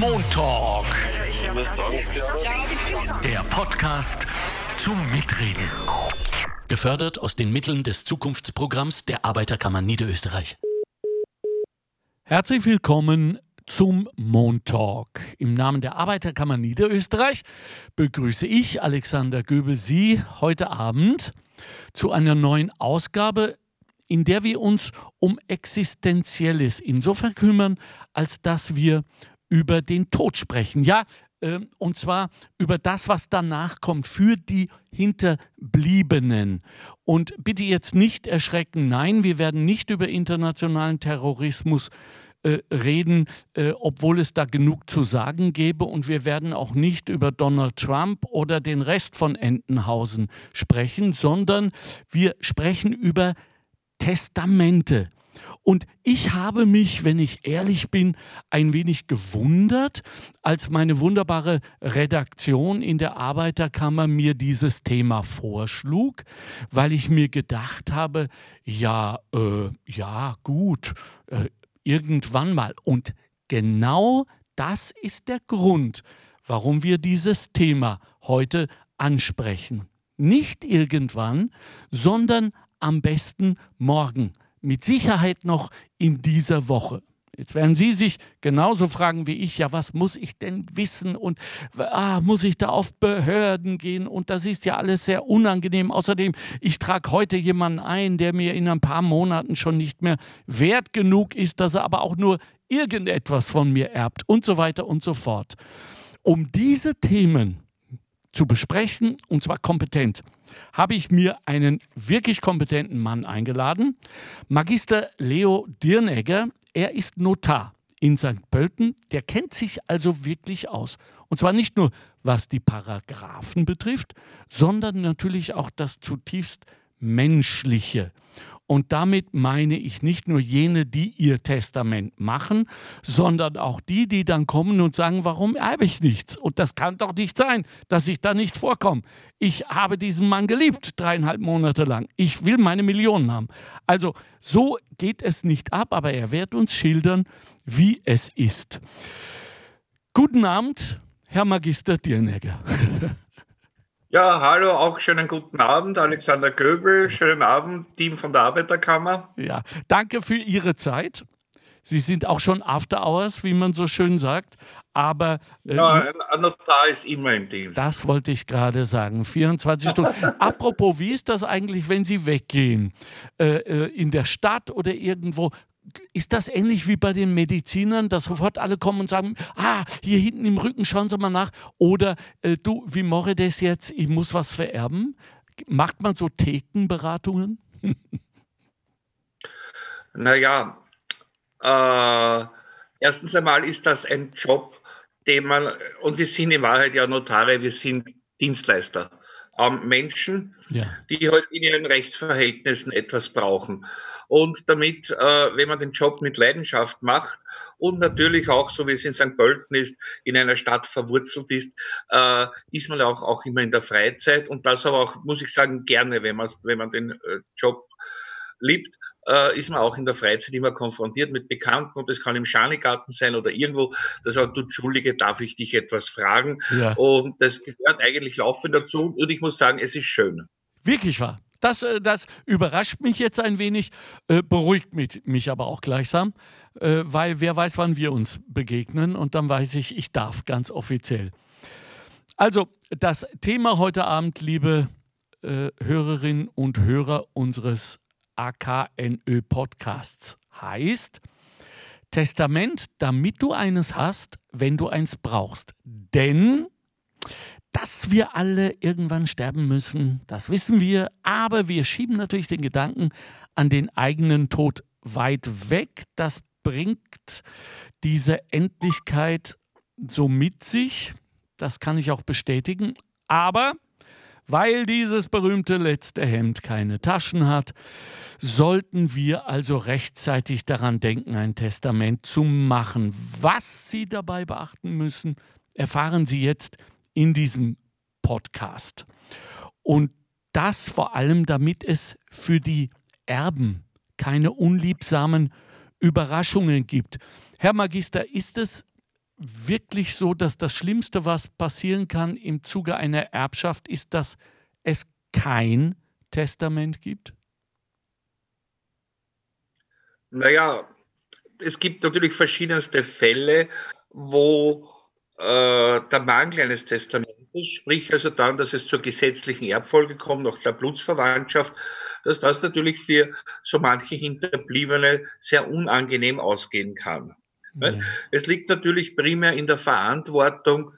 Montalk. Der Podcast zum Mitreden. Gefördert aus den Mitteln des Zukunftsprogramms der Arbeiterkammer Niederösterreich. Herzlich willkommen zum Montalk. Im Namen der Arbeiterkammer Niederösterreich begrüße ich, Alexander Göbel, Sie heute Abend zu einer neuen Ausgabe in der wir uns um Existenzielles insofern kümmern, als dass wir über den Tod sprechen. Ja, äh, und zwar über das, was danach kommt für die Hinterbliebenen. Und bitte jetzt nicht erschrecken, nein, wir werden nicht über internationalen Terrorismus äh, reden, äh, obwohl es da genug zu sagen gäbe. Und wir werden auch nicht über Donald Trump oder den Rest von Entenhausen sprechen, sondern wir sprechen über Testamente. Und ich habe mich, wenn ich ehrlich bin, ein wenig gewundert, als meine wunderbare Redaktion in der Arbeiterkammer mir dieses Thema vorschlug, weil ich mir gedacht habe, ja, äh, ja, gut, äh, irgendwann mal. Und genau das ist der Grund, warum wir dieses Thema heute ansprechen. Nicht irgendwann, sondern am besten morgen. Mit Sicherheit noch in dieser Woche. Jetzt werden Sie sich genauso fragen wie ich, ja, was muss ich denn wissen und ah, muss ich da auf Behörden gehen und das ist ja alles sehr unangenehm. Außerdem, ich trage heute jemanden ein, der mir in ein paar Monaten schon nicht mehr wert genug ist, dass er aber auch nur irgendetwas von mir erbt und so weiter und so fort. Um diese Themen zu besprechen, und zwar kompetent, habe ich mir einen wirklich kompetenten Mann eingeladen, Magister Leo Dirnegger. Er ist Notar in St. Pölten. Der kennt sich also wirklich aus. Und zwar nicht nur, was die Paragraphen betrifft, sondern natürlich auch das zutiefst Menschliche. Und damit meine ich nicht nur jene, die ihr Testament machen, sondern auch die, die dann kommen und sagen, warum erbe ich nichts? Und das kann doch nicht sein, dass ich da nicht vorkomme. Ich habe diesen Mann geliebt, dreieinhalb Monate lang. Ich will meine Millionen haben. Also so geht es nicht ab, aber er wird uns schildern, wie es ist. Guten Abend, Herr Magister Dirnegger. Ja, hallo, auch schönen guten Abend, Alexander Göbel, schönen Abend, Team von der Arbeiterkammer. Ja, danke für Ihre Zeit. Sie sind auch schon After Hours, wie man so schön sagt. Aber äh, ja, ein Notar ist immer im Dienst. Das wollte ich gerade sagen. 24 Stunden. Apropos, wie ist das eigentlich, wenn Sie weggehen? Äh, äh, in der Stadt oder irgendwo? Ist das ähnlich wie bei den Medizinern, dass sofort alle kommen und sagen, ah, hier hinten im Rücken, schauen Sie mal nach. Oder äh, du, wie mache ich das jetzt? Ich muss was vererben. Macht man so Thekenberatungen? naja, äh, erstens einmal ist das ein Job, den man, und wir sind in Wahrheit ja Notare, wir sind Dienstleister. Ähm, Menschen, ja. die halt in ihren Rechtsverhältnissen etwas brauchen. Und damit, äh, wenn man den Job mit Leidenschaft macht und natürlich auch, so wie es in St. Pölten ist, in einer Stadt verwurzelt ist, äh, ist man auch, auch immer in der Freizeit und das aber auch, muss ich sagen, gerne, wenn man, wenn man den äh, Job liebt, äh, ist man auch in der Freizeit immer konfrontiert mit Bekannten und das kann im Schanigarten sein oder irgendwo, da sagt, du Entschuldige, darf ich dich etwas fragen? Ja. Und das gehört eigentlich laufend dazu und ich muss sagen, es ist schön. Wirklich wahr. Das, äh, das überrascht mich jetzt ein wenig, äh, beruhigt mich, mich aber auch gleichsam, äh, weil wer weiß, wann wir uns begegnen und dann weiß ich, ich darf ganz offiziell. Also, das Thema heute Abend, liebe Hörerinnen und Hörer unseres AKNÖ Podcasts, heißt Testament, damit du eines hast, wenn du eins brauchst. Denn dass wir alle irgendwann sterben müssen, das wissen wir, aber wir schieben natürlich den Gedanken an den eigenen Tod weit weg. Das bringt diese Endlichkeit so mit sich, das kann ich auch bestätigen, aber weil dieses berühmte letzte Hemd keine Taschen hat, sollten wir also rechtzeitig daran denken, ein Testament zu machen. Was Sie dabei beachten müssen, erfahren Sie jetzt in diesem Podcast. Und das vor allem, damit es für die Erben keine unliebsamen Überraschungen gibt. Herr Magister, ist es wirklich so, dass das Schlimmste, was passieren kann im Zuge einer Erbschaft, ist, dass es kein Testament gibt? Naja, es gibt natürlich verschiedenste Fälle, wo äh, der Mangel eines Testamentes, sprich also dann, dass es zur gesetzlichen Erbfolge kommt, nach der Blutsverwandtschaft, dass das natürlich für so manche Hinterbliebene sehr unangenehm ausgehen kann. Mhm. Es liegt natürlich primär in der Verantwortung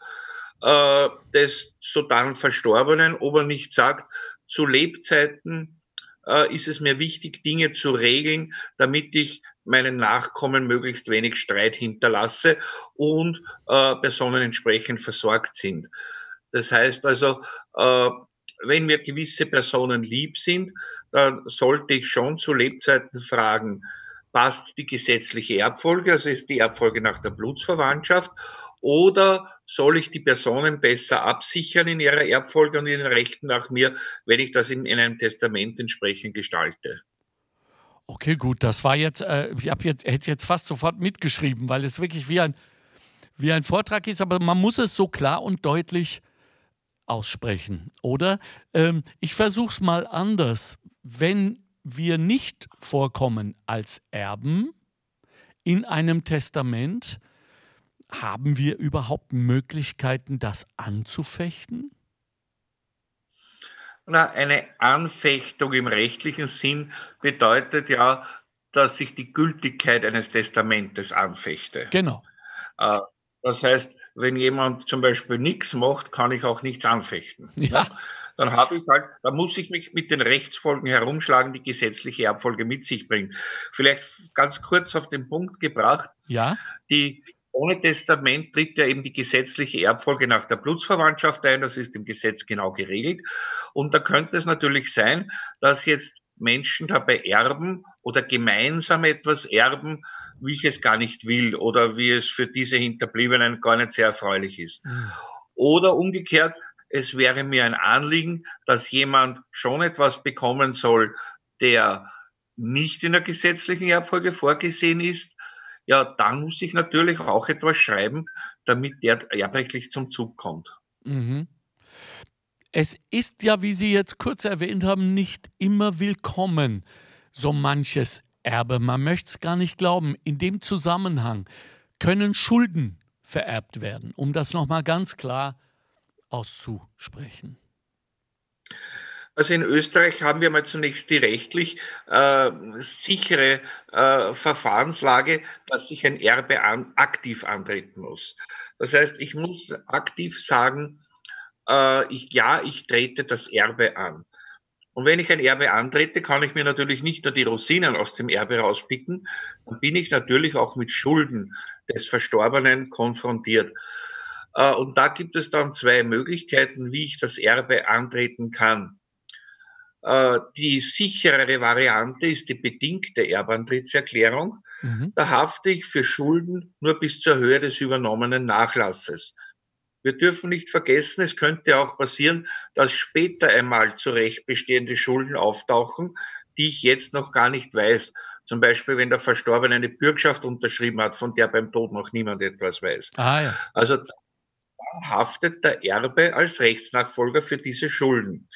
äh, des so dann Verstorbenen, ob er nicht sagt, zu Lebzeiten äh, ist es mir wichtig, Dinge zu regeln, damit ich meinen Nachkommen möglichst wenig Streit hinterlasse und äh, Personen entsprechend versorgt sind. Das heißt also, äh, wenn mir gewisse Personen lieb sind, dann sollte ich schon zu Lebzeiten fragen, passt die gesetzliche Erbfolge, also ist die Erbfolge nach der Blutsverwandtschaft, oder soll ich die Personen besser absichern in ihrer Erbfolge und in den Rechten nach mir, wenn ich das in, in einem Testament entsprechend gestalte? Okay, gut, das war jetzt, äh, ich jetzt, hätte jetzt fast sofort mitgeschrieben, weil es wirklich wie ein, wie ein Vortrag ist, aber man muss es so klar und deutlich aussprechen, oder? Ähm, ich versuche es mal anders. Wenn wir nicht vorkommen als Erben in einem Testament, haben wir überhaupt Möglichkeiten, das anzufechten? Na, eine Anfechtung im rechtlichen Sinn bedeutet ja, dass ich die Gültigkeit eines Testamentes anfechte. Genau. Äh, das heißt, wenn jemand zum Beispiel nichts macht, kann ich auch nichts anfechten. Ja. Dann habe ich halt, da muss ich mich mit den Rechtsfolgen herumschlagen, die gesetzliche Erbfolge mit sich bringt. Vielleicht ganz kurz auf den Punkt gebracht. Ja. Die ohne Testament tritt ja eben die gesetzliche Erbfolge nach der Blutsverwandtschaft ein. Das ist im Gesetz genau geregelt. Und da könnte es natürlich sein, dass jetzt Menschen dabei erben oder gemeinsam etwas erben, wie ich es gar nicht will oder wie es für diese Hinterbliebenen gar nicht sehr erfreulich ist. Mhm. Oder umgekehrt, es wäre mir ein Anliegen, dass jemand schon etwas bekommen soll, der nicht in der gesetzlichen Erbfolge vorgesehen ist, ja, dann muss ich natürlich auch etwas schreiben, damit der erbrechtlich zum Zug kommt. Mhm. Es ist ja, wie Sie jetzt kurz erwähnt haben, nicht immer willkommen, so manches Erbe. Man möchte es gar nicht glauben. In dem Zusammenhang können Schulden vererbt werden, um das nochmal ganz klar auszusprechen. Also in Österreich haben wir mal zunächst die rechtlich äh, sichere äh, Verfahrenslage, dass sich ein Erbe an, aktiv antreten muss. Das heißt, ich muss aktiv sagen, äh, ich, ja, ich trete das Erbe an. Und wenn ich ein Erbe antrete, kann ich mir natürlich nicht nur die Rosinen aus dem Erbe rauspicken, dann bin ich natürlich auch mit Schulden des Verstorbenen konfrontiert. Äh, und da gibt es dann zwei Möglichkeiten, wie ich das Erbe antreten kann. Äh, die sicherere Variante ist die bedingte Erbantrittserklärung. Mhm. Da hafte ich für Schulden nur bis zur Höhe des übernommenen Nachlasses. Wir dürfen nicht vergessen, es könnte auch passieren, dass später einmal zu Recht bestehende Schulden auftauchen, die ich jetzt noch gar nicht weiß. Zum Beispiel, wenn der Verstorbene eine Bürgschaft unterschrieben hat, von der beim Tod noch niemand etwas weiß. Ah, ja. Also haftet der Erbe als Rechtsnachfolger für diese Schulden.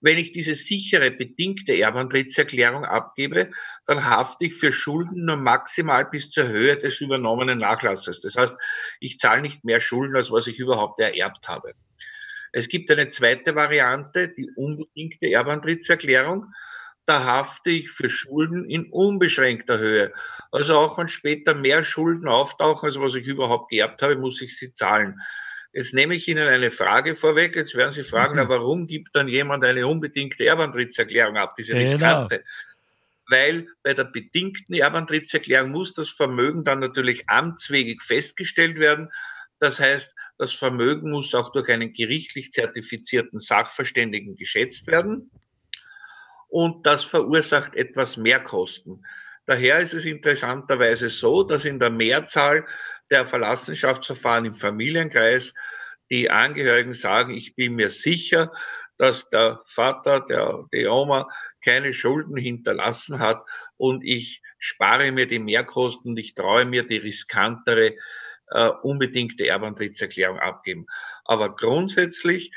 Wenn ich diese sichere, bedingte Erbantrittserklärung abgebe, dann hafte ich für Schulden nur maximal bis zur Höhe des übernommenen Nachlasses. Das heißt, ich zahle nicht mehr Schulden, als was ich überhaupt ererbt habe. Es gibt eine zweite Variante, die unbedingte Erbantrittserklärung. Da hafte ich für Schulden in unbeschränkter Höhe. Also auch wenn später mehr Schulden auftauchen, als was ich überhaupt geerbt habe, muss ich sie zahlen. Jetzt nehme ich Ihnen eine Frage vorweg. Jetzt werden Sie fragen, mhm. warum gibt dann jemand eine unbedingte Erbantritserklärung ab, diese genau. riskante? Weil bei der bedingten Erbantritserklärung muss das Vermögen dann natürlich amtswegig festgestellt werden. Das heißt, das Vermögen muss auch durch einen gerichtlich zertifizierten Sachverständigen geschätzt werden. Und das verursacht etwas Mehrkosten. Daher ist es interessanterweise so, dass in der Mehrzahl der Verlassenschaftsverfahren im Familienkreis die Angehörigen sagen, ich bin mir sicher, dass der Vater, der, die Oma keine Schulden hinterlassen hat und ich spare mir die Mehrkosten und ich traue mir die riskantere äh, unbedingte Erbantrittserklärung abgeben. Aber grundsätzlich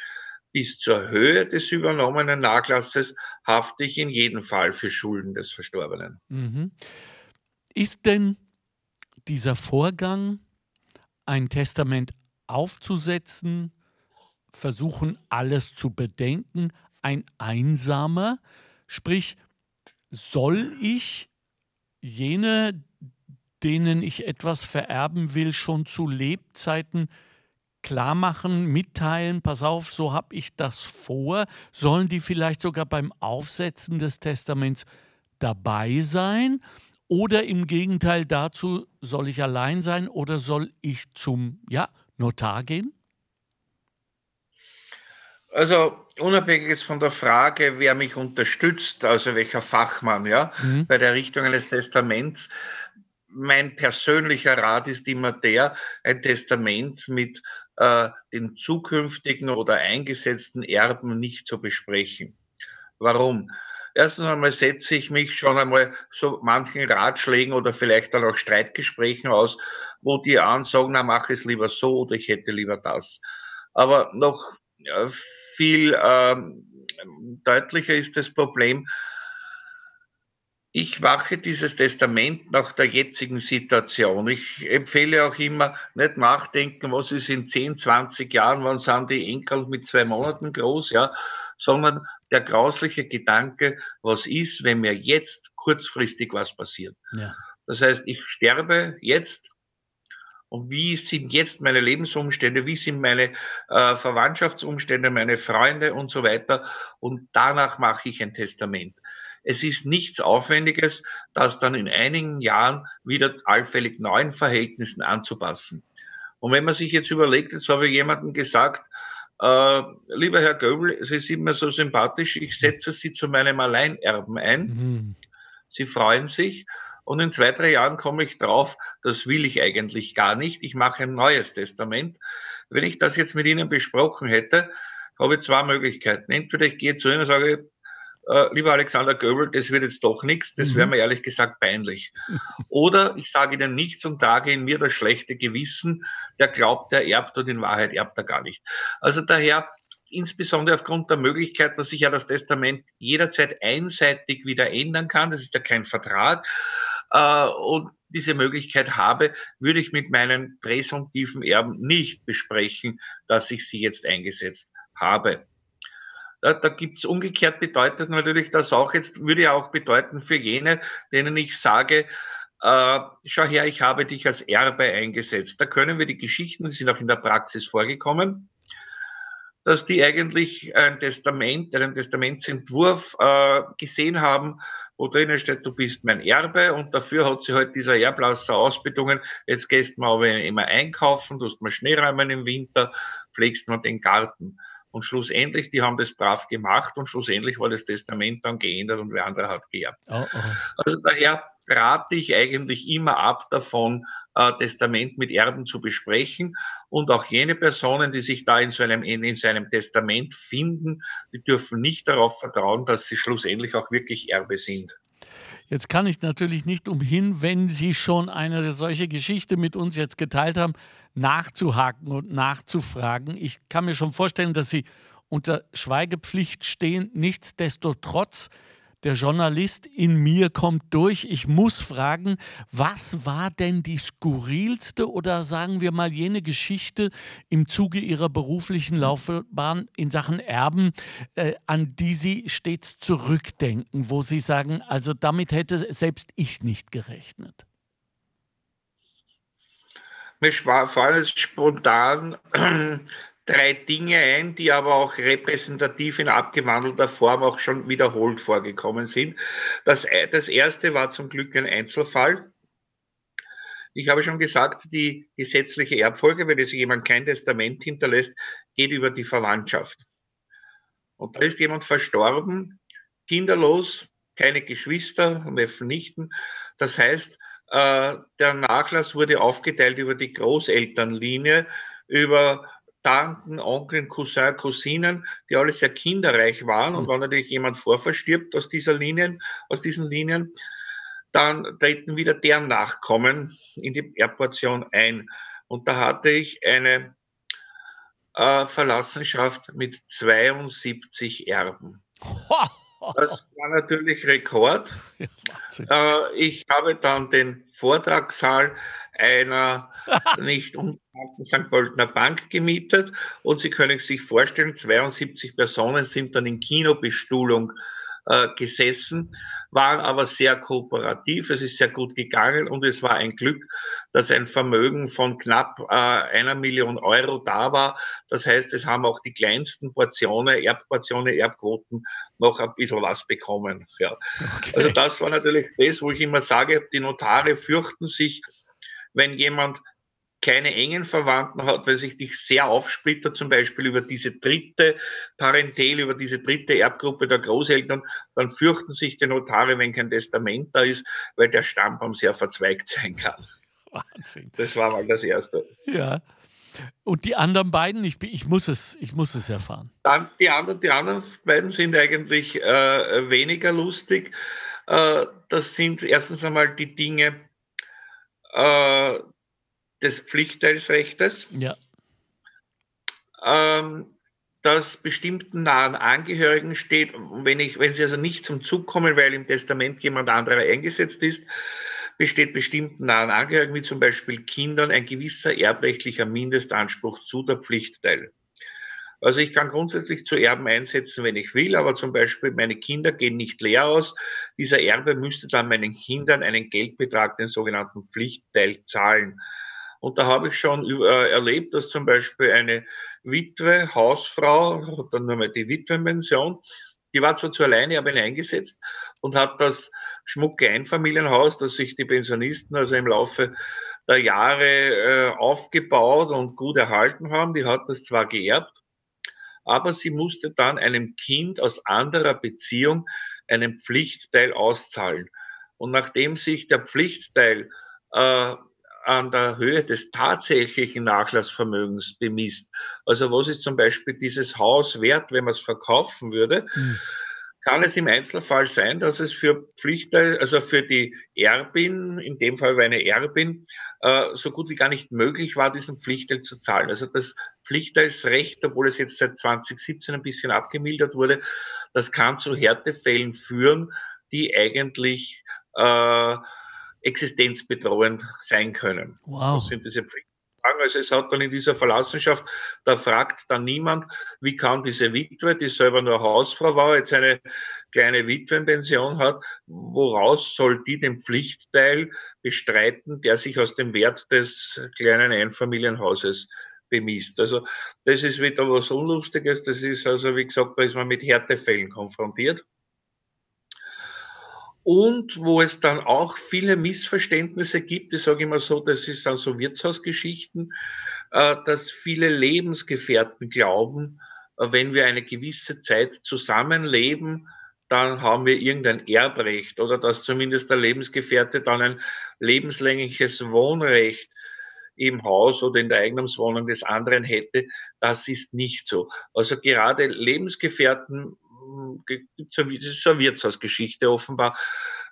bis zur Höhe des übernommenen Nachlasses hafte ich in jedem Fall für Schulden des Verstorbenen. Mhm. Ist denn dieser Vorgang, ein Testament aufzusetzen, versuchen alles zu bedenken, ein einsamer? Sprich, soll ich jene, denen ich etwas vererben will, schon zu Lebzeiten klar machen, mitteilen, pass auf, so habe ich das vor? Sollen die vielleicht sogar beim Aufsetzen des Testaments dabei sein? Oder im Gegenteil dazu, soll ich allein sein oder soll ich zum ja, Notar gehen? Also unabhängig jetzt von der Frage, wer mich unterstützt, also welcher Fachmann, ja, mhm. bei der Errichtung eines Testaments, mein persönlicher Rat ist immer der, ein Testament mit äh, den zukünftigen oder eingesetzten Erben nicht zu besprechen. Warum? Erstens einmal setze ich mich schon einmal so manchen Ratschlägen oder vielleicht dann auch Streitgesprächen aus, wo die einen sagen, na mach es lieber so oder ich hätte lieber das. Aber noch äh, viel ähm, deutlicher ist das Problem, ich mache dieses Testament nach der jetzigen Situation. Ich empfehle auch immer, nicht nachdenken, was ist in 10, 20 Jahren, wann sind die Enkel mit zwei Monaten groß, ja, sondern der grausliche Gedanke, was ist, wenn mir jetzt kurzfristig was passiert. Ja. Das heißt, ich sterbe jetzt und wie sind jetzt meine Lebensumstände, wie sind meine äh, Verwandtschaftsumstände, meine Freunde und so weiter. Und danach mache ich ein Testament. Es ist nichts Aufwendiges, das dann in einigen Jahren wieder allfällig neuen Verhältnissen anzupassen. Und wenn man sich jetzt überlegt, jetzt habe ich jemandem gesagt, äh, lieber Herr Göbel, Sie sind mir so sympathisch, ich setze Sie zu meinem Alleinerben ein. Mhm. Sie freuen sich. Und in zwei, drei Jahren komme ich drauf, das will ich eigentlich gar nicht. Ich mache ein neues Testament. Wenn ich das jetzt mit Ihnen besprochen hätte, habe ich zwei Möglichkeiten. Entweder ich gehe zu Ihnen und sage, äh, lieber Alexander Göbel, das wird jetzt doch nichts, das wäre mhm. mir ehrlich gesagt peinlich. Oder ich sage Ihnen nichts und trage in mir das schlechte Gewissen, der glaubt, der erbt und in Wahrheit erbt er gar nicht. Also daher, insbesondere aufgrund der Möglichkeit, dass ich ja das Testament jederzeit einseitig wieder ändern kann, das ist ja kein Vertrag, äh, und diese Möglichkeit habe, würde ich mit meinen präsumptiven Erben nicht besprechen, dass ich sie jetzt eingesetzt habe. Da, da gibt es umgekehrt bedeutet natürlich das auch jetzt, würde ja auch bedeuten für jene, denen ich sage, äh, schau her, ich habe dich als Erbe eingesetzt. Da können wir die Geschichten, die sind auch in der Praxis vorgekommen, dass die eigentlich ein Testament, einen Testamentsentwurf äh, gesehen haben, wo drinnen steht, du bist mein Erbe und dafür hat sie halt dieser Erblasser ausbedungen, jetzt gehst du mal immer einkaufen, tust mal Schneeräumen im Winter, pflegst mal den Garten. Und schlussendlich, die haben das brav gemacht und schlussendlich war das Testament dann geändert und wer andere hat geerbt. Oh, oh. Also daher rate ich eigentlich immer ab davon, äh, Testament mit Erben zu besprechen. Und auch jene Personen, die sich da in, so einem, in, in seinem Testament finden, die dürfen nicht darauf vertrauen, dass sie schlussendlich auch wirklich Erbe sind. Jetzt kann ich natürlich nicht umhin, wenn Sie schon eine solche Geschichte mit uns jetzt geteilt haben, nachzuhaken und nachzufragen. Ich kann mir schon vorstellen, dass Sie unter Schweigepflicht stehen. Nichtsdestotrotz der Journalist in mir kommt durch. Ich muss fragen, was war denn die skurrilste oder sagen wir mal jene Geschichte im Zuge Ihrer beruflichen Laufbahn in Sachen Erben, äh, an die Sie stets zurückdenken, wo Sie sagen, also damit hätte selbst ich nicht gerechnet? Mir fallen jetzt spontan drei Dinge ein, die aber auch repräsentativ in abgewandelter Form auch schon wiederholt vorgekommen sind. Das, das erste war zum Glück ein Einzelfall. Ich habe schon gesagt, die gesetzliche Erbfolge, wenn es jemand kein Testament hinterlässt, geht über die Verwandtschaft. Und da ist jemand verstorben, kinderlos, keine Geschwister, Neffen, Nichten. Das heißt, äh, der Nachlass wurde aufgeteilt über die Großelternlinie, über Tanten, Onkeln, Cousin, Cousinen, die alle sehr kinderreich waren. Und hm. wenn natürlich jemand vorverstirbt aus dieser Linien, aus diesen Linien, dann treten wieder deren Nachkommen in die Erbportion ein. Und da hatte ich eine äh, Verlassenschaft mit 72 Erben. Das war natürlich Rekord. Ja, äh, ich habe dann den Vortragssaal einer nicht unbekannten St. Pöltener Bank gemietet und Sie können sich vorstellen, 72 Personen sind dann in Kinobestuhlung äh, gesessen, waren aber sehr kooperativ, es ist sehr gut gegangen und es war ein Glück, dass ein Vermögen von knapp äh, einer Million Euro da war. Das heißt, es haben auch die kleinsten Portionen, Erbportionen, Erbquoten noch ein bisschen was bekommen. Ja. Okay. Also das war natürlich das, wo ich immer sage, die Notare fürchten sich, wenn jemand keine engen Verwandten hat, weil sich die sehr aufsplittert, zum Beispiel über diese dritte Parentel, über diese dritte Erbgruppe der Großeltern, dann fürchten sich die Notare, wenn kein Testament da ist, weil der Stammbaum sehr verzweigt sein kann. Wahnsinn. Das war mal das Erste. Ja. Und die anderen beiden, ich, ich, muss, es, ich muss es erfahren. Dann die, anderen, die anderen beiden sind eigentlich äh, weniger lustig. Äh, das sind erstens einmal die Dinge, äh, des Pflichtteilsrechtes. Ja. Ähm, das bestimmten nahen Angehörigen steht, wenn, ich, wenn sie also nicht zum Zug kommen, weil im Testament jemand anderer eingesetzt ist, besteht bestimmten nahen Angehörigen, wie zum Beispiel Kindern, ein gewisser erbrechtlicher Mindestanspruch zu der Pflichtteil. Also ich kann grundsätzlich zu Erben einsetzen, wenn ich will, aber zum Beispiel meine Kinder gehen nicht leer aus. Dieser Erbe müsste dann meinen Kindern einen Geldbetrag, den sogenannten Pflichtteil, zahlen. Und da habe ich schon äh, erlebt, dass zum Beispiel eine Witwe, Hausfrau, dann nur mal die Witwenpension, die war zwar zu alleine, aber eingesetzt und hat das schmucke Einfamilienhaus, das sich die Pensionisten also im Laufe der Jahre äh, aufgebaut und gut erhalten haben. Die hat das zwar geerbt, aber sie musste dann einem Kind aus anderer Beziehung einen Pflichtteil auszahlen. Und nachdem sich der Pflichtteil äh, an der Höhe des tatsächlichen Nachlassvermögens bemisst, also was ist zum Beispiel dieses Haus wert, wenn man es verkaufen würde, mhm kann es im Einzelfall sein, dass es für Pflichter, also für die Erbin, in dem Fall war eine Erbin, äh, so gut wie gar nicht möglich war, diesen Pflichtteil zu zahlen. Also das Pflichtteilsrecht, obwohl es jetzt seit 2017 ein bisschen abgemildert wurde, das kann zu Härtefällen führen, die eigentlich äh, existenzbedrohend sein können. Wow. Das sind diese Pflicht also es hat dann in dieser Verlassenschaft, da fragt dann niemand, wie kann diese Witwe, die selber nur Hausfrau war, jetzt eine kleine Witwenpension hat, woraus soll die den Pflichtteil bestreiten, der sich aus dem Wert des kleinen Einfamilienhauses bemisst. Also das ist wieder was Unlustiges, das ist also, wie gesagt, da ist man mit Härtefällen konfrontiert und wo es dann auch viele Missverständnisse gibt. Ich sage immer so, das ist dann so Wirtshausgeschichten, äh, dass viele Lebensgefährten glauben, äh, wenn wir eine gewisse Zeit zusammenleben, dann haben wir irgendein Erbrecht oder dass zumindest der Lebensgefährte dann ein lebenslängliches Wohnrecht im Haus oder in der Eigentumswohnung des anderen hätte. Das ist nicht so. Also gerade Lebensgefährten gibt es eine, eine Wirtshausgeschichte offenbar,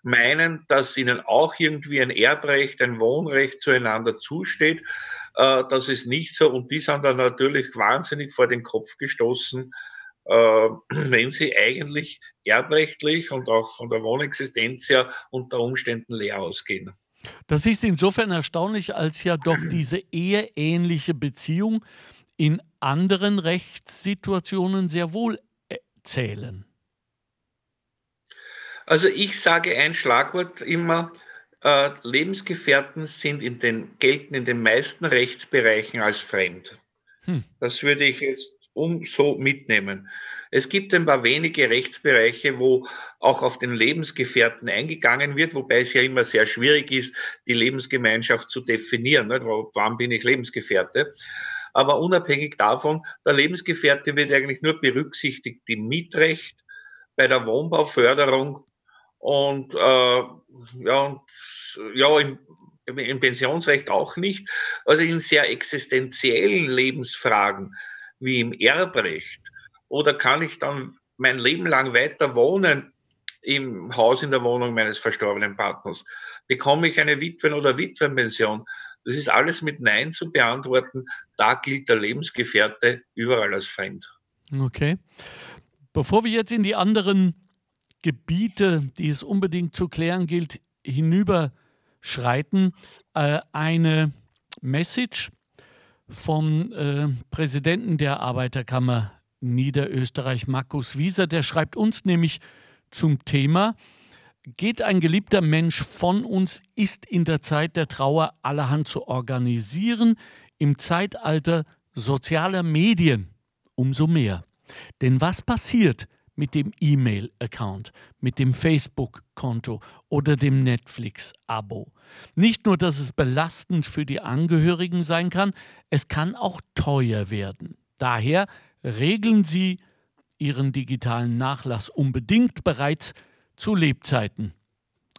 meinen, dass ihnen auch irgendwie ein Erbrecht, ein Wohnrecht zueinander zusteht. Äh, das ist nicht so und die sind dann natürlich wahnsinnig vor den Kopf gestoßen, äh, wenn sie eigentlich erbrechtlich und auch von der Wohnexistenz her unter Umständen leer ausgehen. Das ist insofern erstaunlich, als ja doch diese eheähnliche Beziehung in anderen Rechtssituationen sehr wohl zählen? Also ich sage ein Schlagwort immer, äh, Lebensgefährten sind in den, gelten in den meisten Rechtsbereichen als fremd. Hm. Das würde ich jetzt um so mitnehmen. Es gibt ein paar wenige Rechtsbereiche, wo auch auf den Lebensgefährten eingegangen wird, wobei es ja immer sehr schwierig ist, die Lebensgemeinschaft zu definieren. Nicht? Wann bin ich Lebensgefährte? Aber unabhängig davon, der Lebensgefährte wird eigentlich nur berücksichtigt im Mietrecht, bei der Wohnbauförderung und, äh, ja, und, ja im, im Pensionsrecht auch nicht. Also in sehr existenziellen Lebensfragen wie im Erbrecht. Oder kann ich dann mein Leben lang weiter wohnen im Haus in der Wohnung meines verstorbenen Partners? Bekomme ich eine Witwen- oder Witwenpension? Das ist alles mit Nein zu beantworten. Da gilt der Lebensgefährte überall als Feind. Okay. Bevor wir jetzt in die anderen Gebiete, die es unbedingt zu klären gilt, hinüberschreiten, äh, eine Message vom äh, Präsidenten der Arbeiterkammer Niederösterreich, Markus Wieser. Der schreibt uns nämlich zum Thema, geht ein geliebter Mensch von uns, ist in der Zeit der Trauer allerhand zu organisieren, im Zeitalter sozialer Medien umso mehr. Denn was passiert mit dem E-Mail-Account, mit dem Facebook-Konto oder dem Netflix-Abo? Nicht nur, dass es belastend für die Angehörigen sein kann, es kann auch teuer werden. Daher regeln Sie Ihren digitalen Nachlass unbedingt bereits zu Lebzeiten.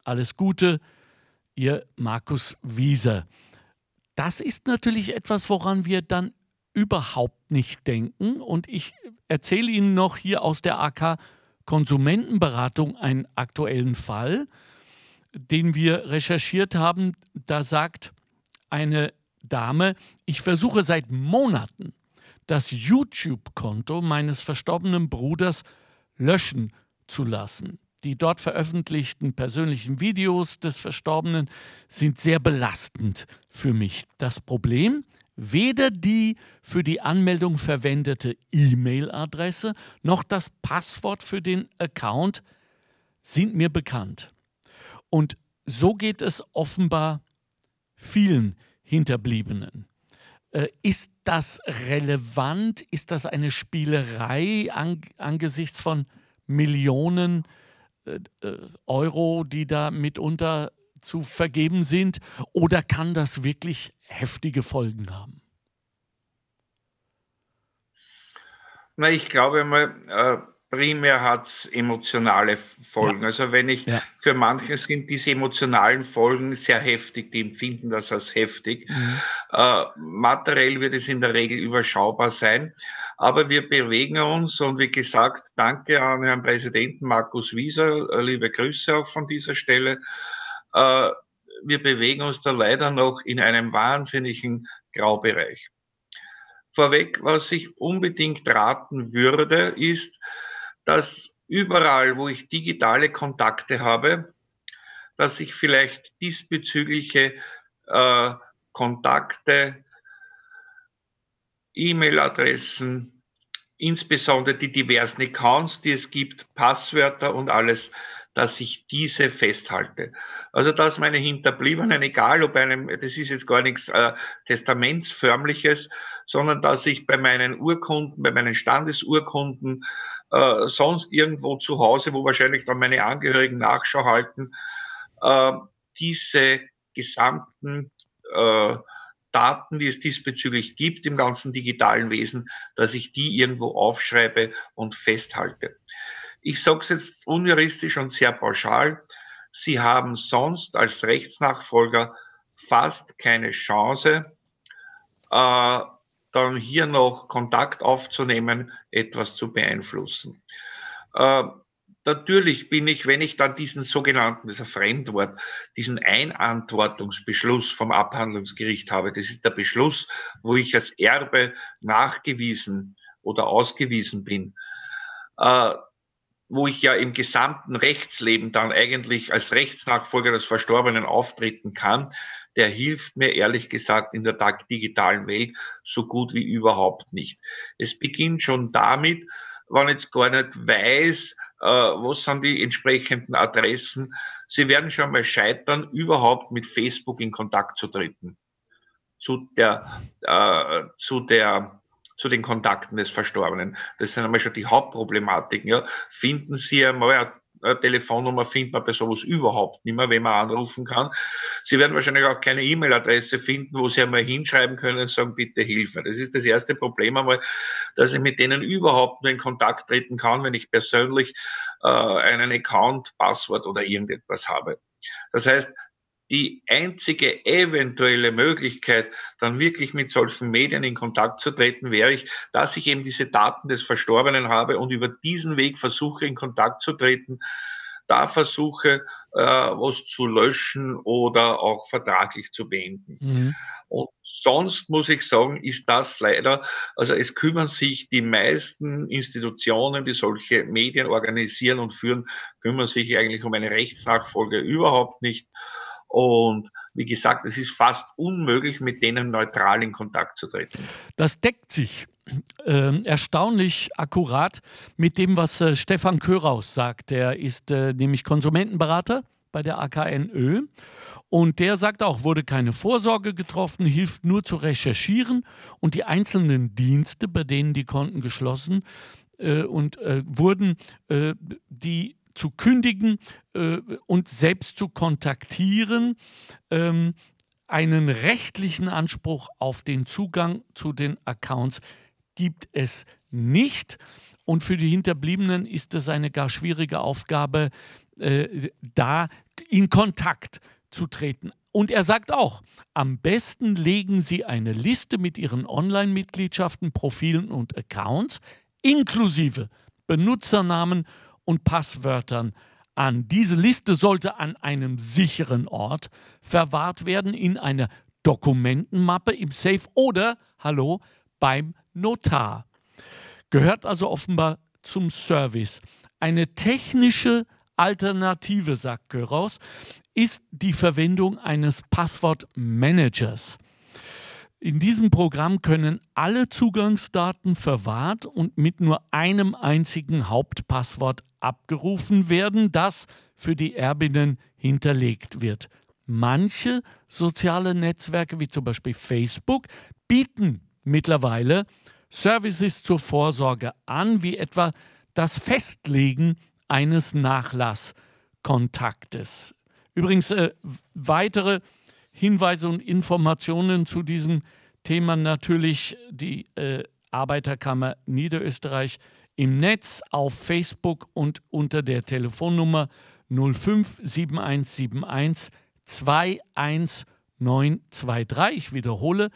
Alles Gute, Ihr Markus Wieser. Das ist natürlich etwas, woran wir dann überhaupt nicht denken. Und ich erzähle Ihnen noch hier aus der AK Konsumentenberatung einen aktuellen Fall, den wir recherchiert haben. Da sagt eine Dame, ich versuche seit Monaten das YouTube-Konto meines verstorbenen Bruders löschen zu lassen. Die dort veröffentlichten persönlichen Videos des Verstorbenen sind sehr belastend für mich. Das Problem, weder die für die Anmeldung verwendete E-Mail-Adresse noch das Passwort für den Account sind mir bekannt. Und so geht es offenbar vielen Hinterbliebenen. Äh, ist das relevant? Ist das eine Spielerei an, angesichts von Millionen äh, äh, Euro, die da mitunter zu vergeben sind? Oder kann das wirklich heftige Folgen haben? Na, ich glaube mal, äh, primär hat es emotionale Folgen. Ja. Also wenn ich, ja. für manche sind diese emotionalen Folgen sehr heftig, die empfinden das als heftig. Mhm. Äh, materiell wird es in der Regel überschaubar sein. Aber wir bewegen uns und wie gesagt, danke an Herrn Präsidenten Markus Wieser, äh, liebe Grüße auch von dieser Stelle. Äh, wir bewegen uns da leider noch in einem wahnsinnigen Graubereich. Vorweg, was ich unbedingt raten würde, ist, dass überall, wo ich digitale Kontakte habe, dass ich vielleicht diesbezügliche äh, Kontakte, E-Mail-Adressen, insbesondere die diversen Accounts, die es gibt, Passwörter und alles, dass ich diese festhalte. Also dass meine Hinterbliebenen, egal ob einem, das ist jetzt gar nichts äh, Testamentsförmliches, sondern dass ich bei meinen Urkunden, bei meinen Standesurkunden, äh, sonst irgendwo zu Hause, wo wahrscheinlich dann meine Angehörigen Nachschau halten, äh, diese gesamten äh, Daten, die es diesbezüglich gibt im ganzen digitalen Wesen, dass ich die irgendwo aufschreibe und festhalte. Ich sage es jetzt unjuristisch und sehr pauschal. Sie haben sonst als Rechtsnachfolger fast keine Chance, äh, dann hier noch Kontakt aufzunehmen, etwas zu beeinflussen. Äh, natürlich bin ich, wenn ich dann diesen sogenannten, das ist ein Fremdwort, diesen Einantwortungsbeschluss vom Abhandlungsgericht habe, das ist der Beschluss, wo ich als Erbe nachgewiesen oder ausgewiesen bin, äh, wo ich ja im gesamten Rechtsleben dann eigentlich als Rechtsnachfolger des Verstorbenen auftreten kann, der hilft mir ehrlich gesagt in der digitalen Welt so gut wie überhaupt nicht. Es beginnt schon damit, wenn ich jetzt gar nicht weiß, äh, was sind die entsprechenden Adressen. Sie werden schon mal scheitern, überhaupt mit Facebook in Kontakt zu treten. Zu der, äh, zu der, zu den Kontakten des Verstorbenen. Das sind einmal schon die Hauptproblematiken. Ja. Finden Sie einmal Telefonnummer findet man bei sowas überhaupt nicht mehr, wenn man anrufen kann. Sie werden wahrscheinlich auch keine E-Mail-Adresse finden, wo Sie einmal hinschreiben können und sagen, bitte Hilfe. Das ist das erste Problem einmal, dass ich mit denen überhaupt nur in Kontakt treten kann, wenn ich persönlich äh, einen Account, Passwort oder irgendetwas habe. Das heißt, die einzige eventuelle Möglichkeit, dann wirklich mit solchen Medien in Kontakt zu treten, wäre ich, dass ich eben diese Daten des Verstorbenen habe und über diesen Weg versuche, in Kontakt zu treten, da versuche, äh, was zu löschen oder auch vertraglich zu beenden. Mhm. Und sonst muss ich sagen, ist das leider, also es kümmern sich die meisten Institutionen, die solche Medien organisieren und führen, kümmern sich eigentlich um eine Rechtsnachfolge überhaupt nicht. Und wie gesagt, es ist fast unmöglich, mit denen neutral in Kontakt zu treten. Das deckt sich äh, erstaunlich akkurat mit dem, was äh, Stefan Köraus sagt. Der ist äh, nämlich Konsumentenberater bei der AKNÖ. Und der sagt auch, wurde keine Vorsorge getroffen, hilft nur zu recherchieren und die einzelnen Dienste, bei denen die Konten geschlossen äh, und äh, wurden, äh, die zu kündigen äh, und selbst zu kontaktieren, ähm, einen rechtlichen Anspruch auf den Zugang zu den Accounts gibt es nicht. Und für die Hinterbliebenen ist es eine gar schwierige Aufgabe, äh, da in Kontakt zu treten. Und er sagt auch, am besten legen Sie eine Liste mit Ihren Online-Mitgliedschaften, Profilen und Accounts inklusive Benutzernamen und Passwörtern an. Diese Liste sollte an einem sicheren Ort verwahrt werden, in einer Dokumentenmappe im Safe oder, hallo, beim Notar. Gehört also offenbar zum Service. Eine technische Alternative, sagt Göraus, ist die Verwendung eines Passwortmanagers. In diesem Programm können alle Zugangsdaten verwahrt und mit nur einem einzigen Hauptpasswort abgerufen werden, das für die Erbinnen hinterlegt wird. Manche soziale Netzwerke, wie zum Beispiel Facebook, bieten mittlerweile Services zur Vorsorge an, wie etwa das Festlegen eines Nachlasskontaktes. Übrigens, äh, weitere Hinweise und Informationen zu diesem Thema natürlich die äh, Arbeiterkammer Niederösterreich im Netz auf Facebook und unter der Telefonnummer 057171 21923. Ich wiederhole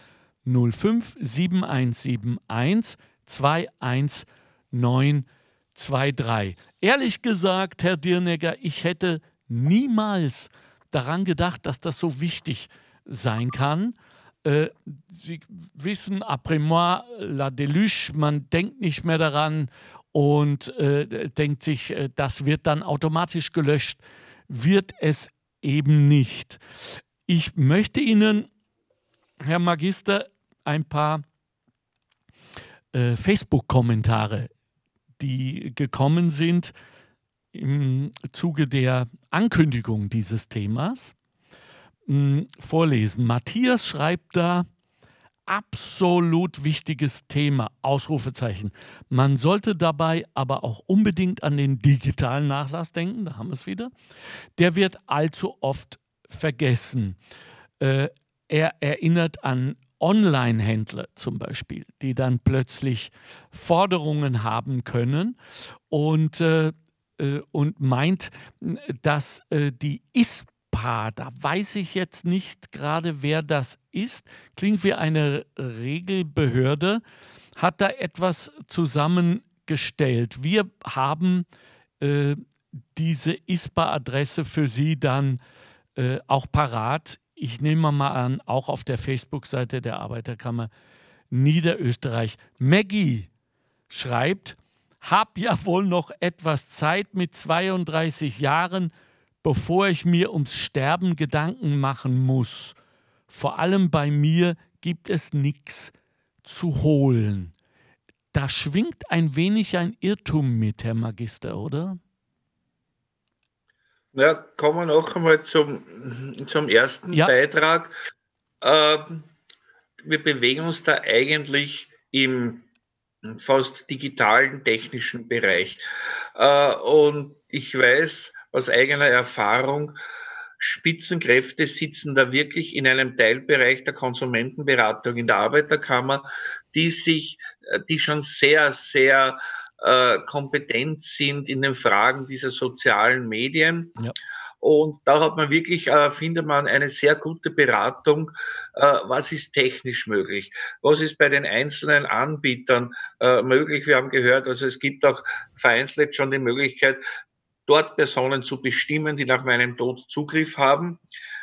057171 21923. Ehrlich gesagt, Herr Dirnegger, ich hätte niemals daran gedacht, dass das so wichtig sein kann. Äh, Sie wissen, après moi, la Deluche, man denkt nicht mehr daran und äh, denkt sich, äh, das wird dann automatisch gelöscht. Wird es eben nicht. Ich möchte Ihnen, Herr Magister, ein paar äh, Facebook-Kommentare, die gekommen sind, im Zuge der Ankündigung dieses Themas mh, vorlesen. Matthias schreibt da, absolut wichtiges Thema, Ausrufezeichen. Man sollte dabei aber auch unbedingt an den digitalen Nachlass denken, da haben wir es wieder. Der wird allzu oft vergessen. Äh, er erinnert an Online-Händler zum Beispiel, die dann plötzlich Forderungen haben können und äh, und meint, dass äh, die ISPA, da weiß ich jetzt nicht gerade, wer das ist, klingt wie eine Regelbehörde, hat da etwas zusammengestellt. Wir haben äh, diese ISPA-Adresse für Sie dann äh, auch parat. Ich nehme mal an, auch auf der Facebook-Seite der Arbeiterkammer Niederösterreich. Maggie schreibt, hab ja wohl noch etwas Zeit mit 32 Jahren, bevor ich mir ums Sterben Gedanken machen muss. Vor allem bei mir gibt es nichts zu holen. Da schwingt ein wenig ein Irrtum mit, Herr Magister, oder? Ja, kommen wir noch einmal zum, zum ersten ja. Beitrag. Ähm, wir bewegen uns da eigentlich im fast digitalen technischen Bereich. Äh, und ich weiß aus eigener Erfahrung, Spitzenkräfte sitzen da wirklich in einem Teilbereich der Konsumentenberatung in der Arbeiterkammer, die sich, äh, die schon sehr, sehr äh, kompetent sind in den Fragen dieser sozialen Medien. Ja. Und da hat man wirklich, äh, findet man eine sehr gute Beratung, äh, was ist technisch möglich, was ist bei den einzelnen Anbietern äh, möglich. Wir haben gehört, also es gibt auch vereinzelt schon die Möglichkeit, dort Personen zu bestimmen, die nach meinem Tod Zugriff haben.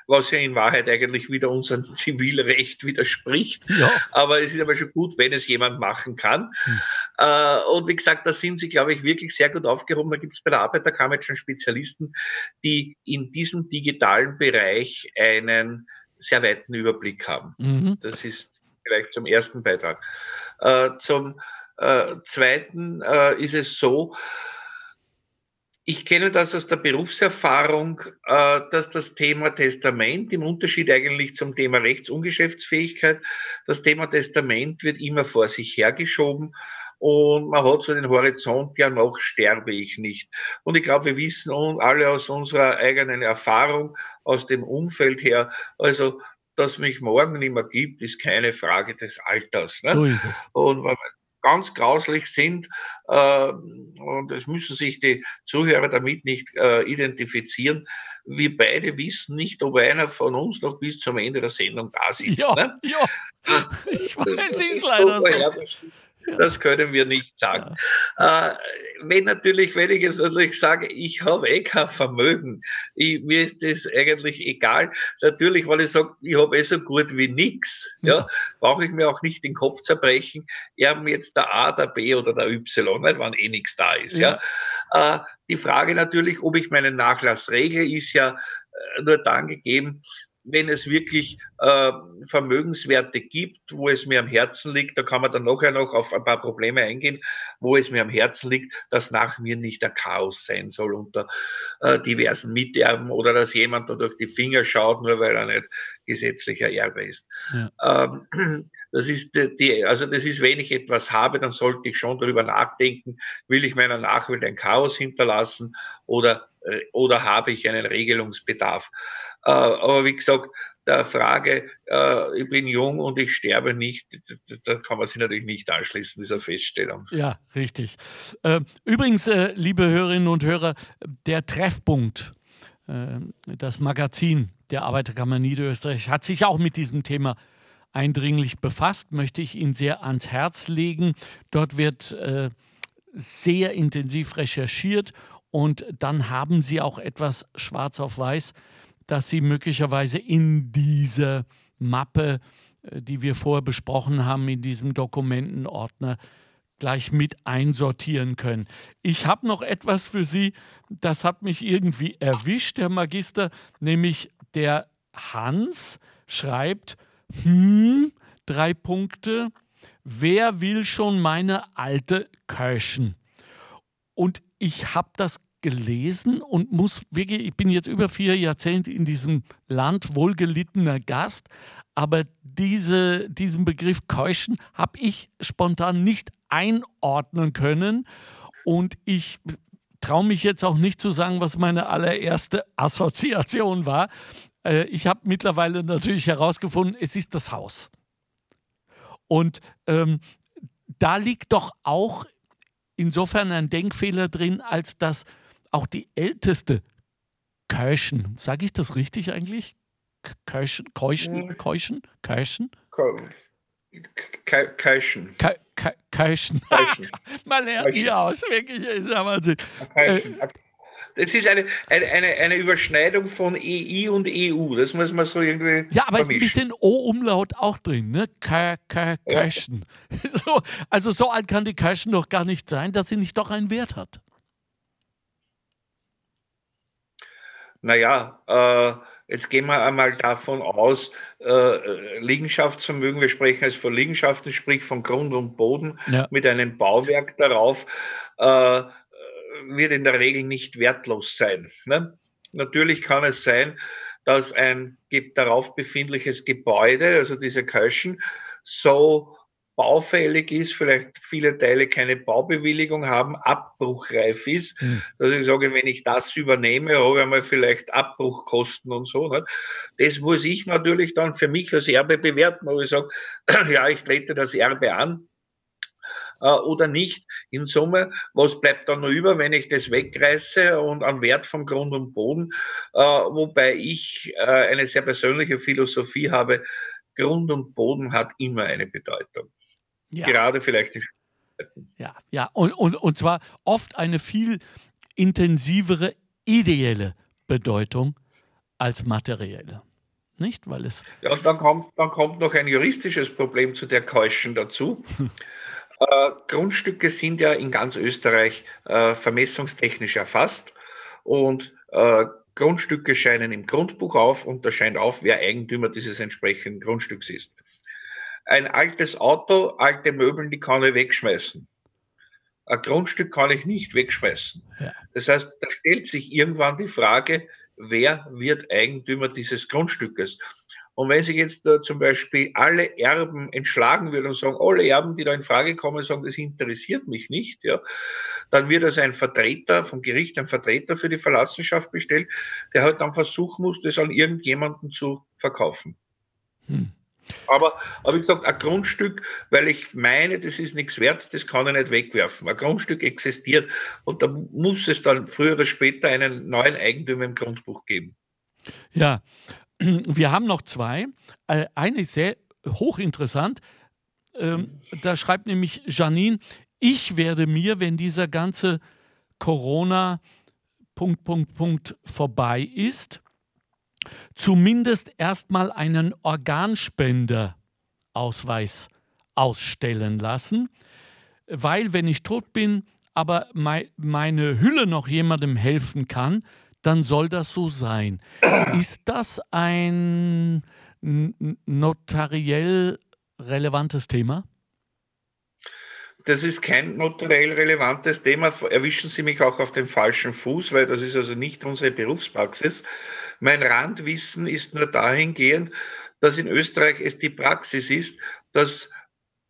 Was ja in Wahrheit eigentlich wieder unserem Zivilrecht widerspricht. Ja. Aber es ist aber schon gut, wenn es jemand machen kann. Hm. Äh, und wie gesagt, da sind sie, glaube ich, wirklich sehr gut aufgehoben. Da gibt es bei der Arbeiterkammer jetzt schon Spezialisten, die in diesem digitalen Bereich einen sehr weiten Überblick haben. Mhm. Das ist vielleicht zum ersten Beitrag. Äh, zum äh, zweiten äh, ist es so, ich kenne das aus der Berufserfahrung, äh, dass das Thema Testament im Unterschied eigentlich zum Thema Rechtsungeschäftsfähigkeit, das Thema Testament wird immer vor sich hergeschoben und man hat so den Horizont, ja noch sterbe ich nicht. Und ich glaube, wir wissen alle aus unserer eigenen Erfahrung, aus dem Umfeld her, also dass mich morgen nicht mehr gibt, ist keine Frage des Alters. Ne? So ist es. Und wenn ganz grauslich sind. Äh, und es müssen sich die Zuhörer damit nicht äh, identifizieren. Wir beide wissen nicht, ob einer von uns noch bis zum Ende der Sendung da sitzt. Ja, ne? ja. ich weiß, es ist leider so. Das können wir nicht sagen. Ja. Äh, wenn natürlich, wenn ich jetzt natürlich sage, ich habe eh kein Vermögen, ich, mir ist das eigentlich egal. Natürlich, weil ich sage, ich habe eh so gut wie nichts, ja, ja brauche ich mir auch nicht den Kopf zerbrechen, erben jetzt der A, der B oder der Y, nicht, wann eh nichts da ist. Ja. ja. Äh, die Frage natürlich, ob ich meinen Nachlass regle, ist ja äh, nur dann gegeben, wenn es wirklich äh, Vermögenswerte gibt, wo es mir am Herzen liegt, da kann man dann nachher noch auf ein paar Probleme eingehen, wo es mir am Herzen liegt, dass nach mir nicht der Chaos sein soll unter äh, diversen Miterben oder dass jemand da durch die Finger schaut, nur weil er nicht gesetzlicher Erbe ist. Ja. Ähm, das ist die, also das ist, wenn ich etwas habe, dann sollte ich schon darüber nachdenken, will ich meiner Nachwelt ein Chaos hinterlassen oder, äh, oder habe ich einen Regelungsbedarf? Äh, aber wie gesagt, der Frage, äh, ich bin jung und ich sterbe nicht, da kann man sich natürlich nicht anschließen, dieser Feststellung. Ja, richtig. Äh, übrigens, liebe Hörerinnen und Hörer, der Treffpunkt, das Magazin der Arbeiterkammer Niederösterreich, hat sich auch mit diesem Thema eindringlich befasst, möchte ich Ihnen sehr ans Herz legen. Dort wird sehr intensiv recherchiert und dann haben Sie auch etwas schwarz auf weiß dass Sie möglicherweise in diese Mappe, äh, die wir vorher besprochen haben, in diesem Dokumentenordner gleich mit einsortieren können. Ich habe noch etwas für Sie, das hat mich irgendwie erwischt, Herr Magister, nämlich der Hans schreibt, hm, drei Punkte, wer will schon meine alte Köschen? Und ich habe das gelesen und muss wirklich, ich bin jetzt über vier Jahrzehnte in diesem Land wohlgelittener Gast, aber diese, diesen Begriff Keuschen habe ich spontan nicht einordnen können und ich traue mich jetzt auch nicht zu sagen, was meine allererste Assoziation war. Äh, ich habe mittlerweile natürlich herausgefunden, es ist das Haus. Und ähm, da liegt doch auch insofern ein Denkfehler drin, als dass auch die älteste Keuschen, sage ich das richtig eigentlich? Keuschen, Keuschen, Keuschen, Keuschen? Keuschen. Keuschen. Man lernt nie aus, wirklich, ist ja Wahnsinn. Das ist eine, eine, eine, eine Überschneidung von EI und EU. Das muss man so irgendwie. Ja, aber es ist ein bisschen O-Umlaut auch drin, ne? Keuschen. Ja. So, also so alt kann die Keuschen doch gar nicht sein, dass sie nicht doch einen Wert hat. Naja, äh, jetzt gehen wir einmal davon aus, äh, Liegenschaftsvermögen, wir sprechen jetzt von Liegenschaften, sprich von Grund und Boden ja. mit einem Bauwerk darauf, äh, wird in der Regel nicht wertlos sein. Ne? Natürlich kann es sein, dass ein darauf befindliches Gebäude, also diese Köschen, so baufällig ist, vielleicht viele Teile keine Baubewilligung haben, abbruchreif ist, mhm. dass ich sage, wenn ich das übernehme, habe ich einmal vielleicht Abbruchkosten und so. Nicht? Das muss ich natürlich dann für mich als Erbe bewerten, wo ich sage, ja, ich trete das Erbe an äh, oder nicht. In Summe, was bleibt dann noch über, wenn ich das wegreiße und an Wert vom Grund und Boden, äh, wobei ich äh, eine sehr persönliche Philosophie habe, Grund und Boden hat immer eine Bedeutung. Ja. Gerade vielleicht die Ja, ja. Und, und, und zwar oft eine viel intensivere ideelle Bedeutung als materielle. nicht? Weil es. Ja, und dann kommt, dann kommt noch ein juristisches Problem zu der Keuschen dazu. äh, Grundstücke sind ja in ganz Österreich äh, vermessungstechnisch erfasst und äh, Grundstücke scheinen im Grundbuch auf und da scheint auf, wer Eigentümer dieses entsprechenden Grundstücks ist. Ein altes Auto, alte Möbel, die kann ich wegschmeißen. Ein Grundstück kann ich nicht wegschmeißen. Ja. Das heißt, da stellt sich irgendwann die Frage, wer wird Eigentümer dieses Grundstückes? Und wenn sich jetzt äh, zum Beispiel alle Erben entschlagen würden und sagen, alle Erben, die da in Frage kommen, sagen, das interessiert mich nicht, ja, dann wird also ein Vertreter vom Gericht, ein Vertreter für die Verlassenschaft bestellt, der halt dann versuchen muss, das an irgendjemanden zu verkaufen. Hm. Aber, aber wie gesagt, ein Grundstück, weil ich meine, das ist nichts wert, das kann ich nicht wegwerfen. Ein Grundstück existiert und da muss es dann früher oder später einen neuen Eigentümer im Grundbuch geben. Ja, wir haben noch zwei. Äh, eine ist sehr hochinteressant. Ähm, da schreibt nämlich Janine, ich werde mir, wenn dieser ganze Corona Punkt, Punkt, Punkt vorbei ist, zumindest erstmal einen Organspenderausweis ausstellen lassen, weil wenn ich tot bin, aber meine Hülle noch jemandem helfen kann, dann soll das so sein. Ist das ein notariell relevantes Thema? Das ist kein notariell relevantes Thema. Erwischen Sie mich auch auf den falschen Fuß, weil das ist also nicht unsere Berufspraxis. Mein Randwissen ist nur dahingehend, dass in Österreich es die Praxis ist, dass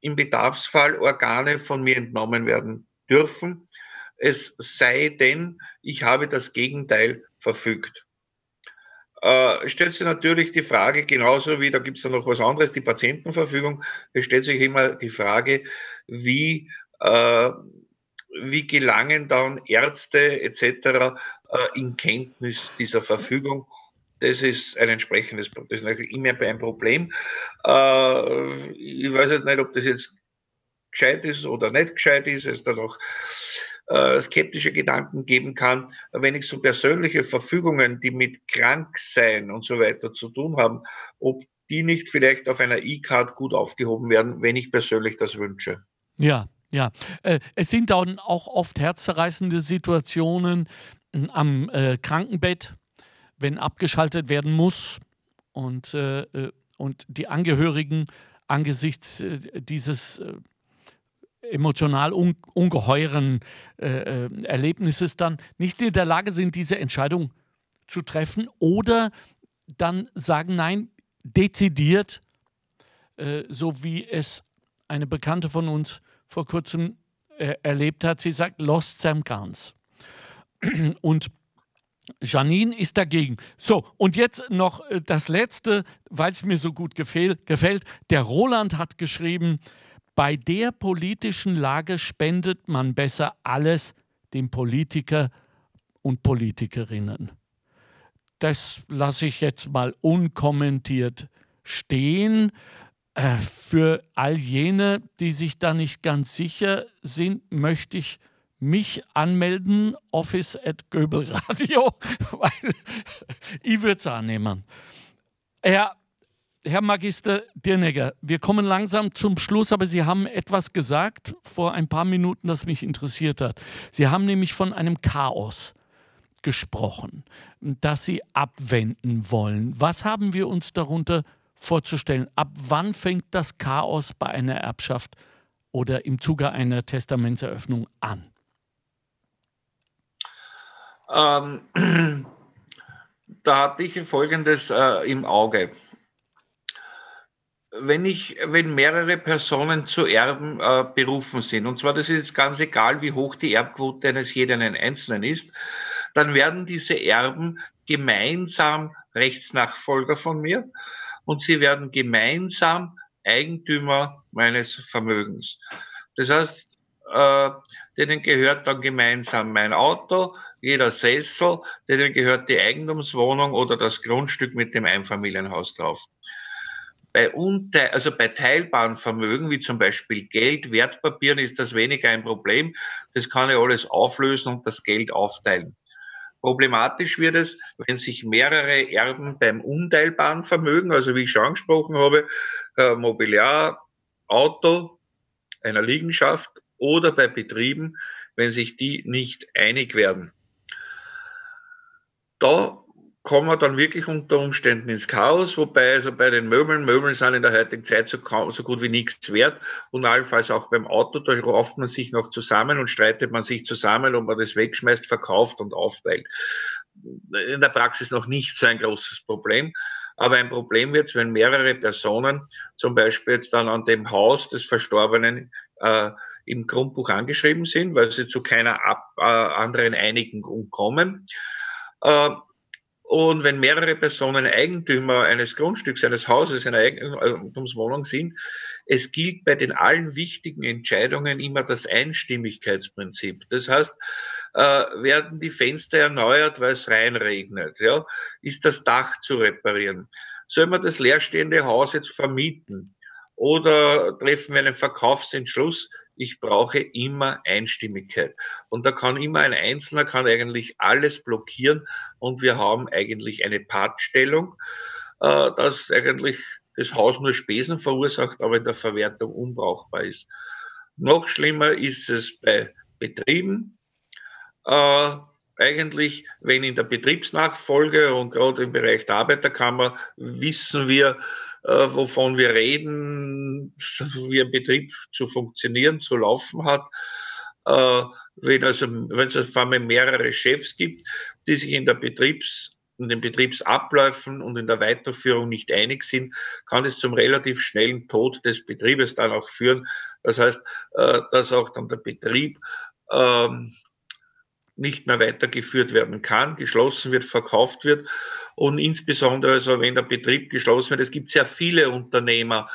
im Bedarfsfall Organe von mir entnommen werden dürfen. Es sei denn, ich habe das Gegenteil verfügt. Äh, stellt sich natürlich die Frage, genauso wie, da gibt es ja noch was anderes, die Patientenverfügung, es stellt sich immer die Frage, wie, äh, wie gelangen dann Ärzte etc. Äh, in Kenntnis dieser Verfügung das ist ein entsprechendes, das ist immer ein Problem. Äh, ich weiß nicht, ob das jetzt gescheit ist oder nicht gescheit ist, es da noch äh, skeptische Gedanken geben kann, wenn ich so persönliche Verfügungen, die mit Kranksein und so weiter zu tun haben, ob die nicht vielleicht auf einer E-Card gut aufgehoben werden, wenn ich persönlich das wünsche. Ja, ja. Äh, es sind dann auch oft herzzerreißende Situationen am äh, Krankenbett wenn abgeschaltet werden muss und, äh, und die Angehörigen angesichts dieses emotional un ungeheuren Erlebnisses dann nicht in der Lage sind, diese Entscheidung zu treffen oder dann sagen, nein, dezidiert, so wie es eine Bekannte von uns vor kurzem erlebt hat. Sie sagt, lost Sam Gans. Und Janine ist dagegen. So, und jetzt noch äh, das Letzte, weil es mir so gut gefällt. Der Roland hat geschrieben, bei der politischen Lage spendet man besser alles den Politiker und Politikerinnen. Das lasse ich jetzt mal unkommentiert stehen. Äh, für all jene, die sich da nicht ganz sicher sind, möchte ich mich anmelden, office at Göbelradio, weil ich würde es annehmen. Herr, Herr Magister Dirnegger, wir kommen langsam zum Schluss, aber Sie haben etwas gesagt vor ein paar Minuten, das mich interessiert hat. Sie haben nämlich von einem Chaos gesprochen, das Sie abwenden wollen. Was haben wir uns darunter vorzustellen? Ab wann fängt das Chaos bei einer Erbschaft oder im Zuge einer Testamentseröffnung an? Ähm, da hatte ich Folgendes äh, im Auge. Wenn ich, wenn mehrere Personen zu Erben äh, berufen sind, und zwar das ist ganz egal, wie hoch die Erbquote eines jeden Einzelnen ist, dann werden diese Erben gemeinsam Rechtsnachfolger von mir und sie werden gemeinsam Eigentümer meines Vermögens. Das heißt, äh, denen gehört dann gemeinsam mein Auto, jeder Sessel, denen gehört die Eigentumswohnung oder das Grundstück mit dem Einfamilienhaus drauf. Bei, unte also bei teilbaren Vermögen, wie zum Beispiel Geld, Wertpapieren, ist das weniger ein Problem. Das kann ich alles auflösen und das Geld aufteilen. Problematisch wird es, wenn sich mehrere Erben beim unteilbaren Vermögen, also wie ich schon angesprochen habe, äh, Mobiliar, Auto, einer Liegenschaft oder bei Betrieben, wenn sich die nicht einig werden. Da kommen wir dann wirklich unter Umständen ins Chaos, wobei also bei den Möbeln, Möbeln sind in der heutigen Zeit so, so gut wie nichts wert und allenfalls auch beim Auto, da rauft man sich noch zusammen und streitet man sich zusammen, ob man das wegschmeißt, verkauft und aufteilt. In der Praxis noch nicht so ein großes Problem. Aber ein Problem wird es, wenn mehrere Personen zum Beispiel jetzt dann an dem Haus des Verstorbenen äh, im Grundbuch angeschrieben sind, weil sie zu keiner ab, äh, anderen Einigung kommen. Äh, und wenn mehrere Personen Eigentümer eines Grundstücks, eines Hauses, einer Eigentumswohnung sind, es gilt bei den allen wichtigen Entscheidungen immer das Einstimmigkeitsprinzip. Das heißt, äh, werden die Fenster erneuert, weil es reinregnet? Ja? Ist das Dach zu reparieren? Soll man das leerstehende Haus jetzt vermieten? Oder treffen wir einen Verkaufsentschluss? Ich brauche immer Einstimmigkeit. Und da kann immer ein Einzelner kann eigentlich alles blockieren und wir haben eigentlich eine Pattstellung, äh, dass eigentlich das Haus nur Spesen verursacht, aber in der Verwertung unbrauchbar ist. Noch schlimmer ist es bei Betrieben. Äh, eigentlich, wenn in der Betriebsnachfolge und gerade im Bereich der Arbeiterkammer wissen wir, äh, wovon wir reden, wie ein Betrieb zu funktionieren, zu laufen hat. Äh, wenn, also, wenn es auf einmal mehrere Chefs gibt, die sich in der Betriebs in den Betriebsabläufen und in der Weiterführung nicht einig sind, kann es zum relativ schnellen Tod des Betriebes dann auch führen. Das heißt, äh, dass auch dann der Betrieb ähm, nicht mehr weitergeführt werden kann, geschlossen wird, verkauft wird und insbesondere, also wenn der Betrieb geschlossen wird, es gibt sehr viele Unternehmer,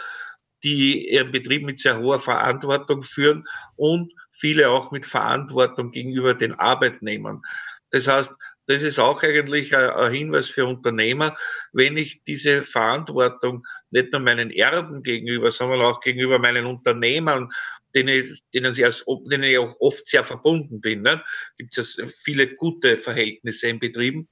die ihren Betrieb mit sehr hoher Verantwortung führen und viele auch mit Verantwortung gegenüber den Arbeitnehmern. Das heißt, das ist auch eigentlich ein Hinweis für Unternehmer, wenn ich diese Verantwortung nicht nur meinen Erben gegenüber, sondern auch gegenüber meinen Unternehmern, denen, ich, denen ich auch oft sehr verbunden bin. Ne? Gibt es viele gute Verhältnisse in Betrieben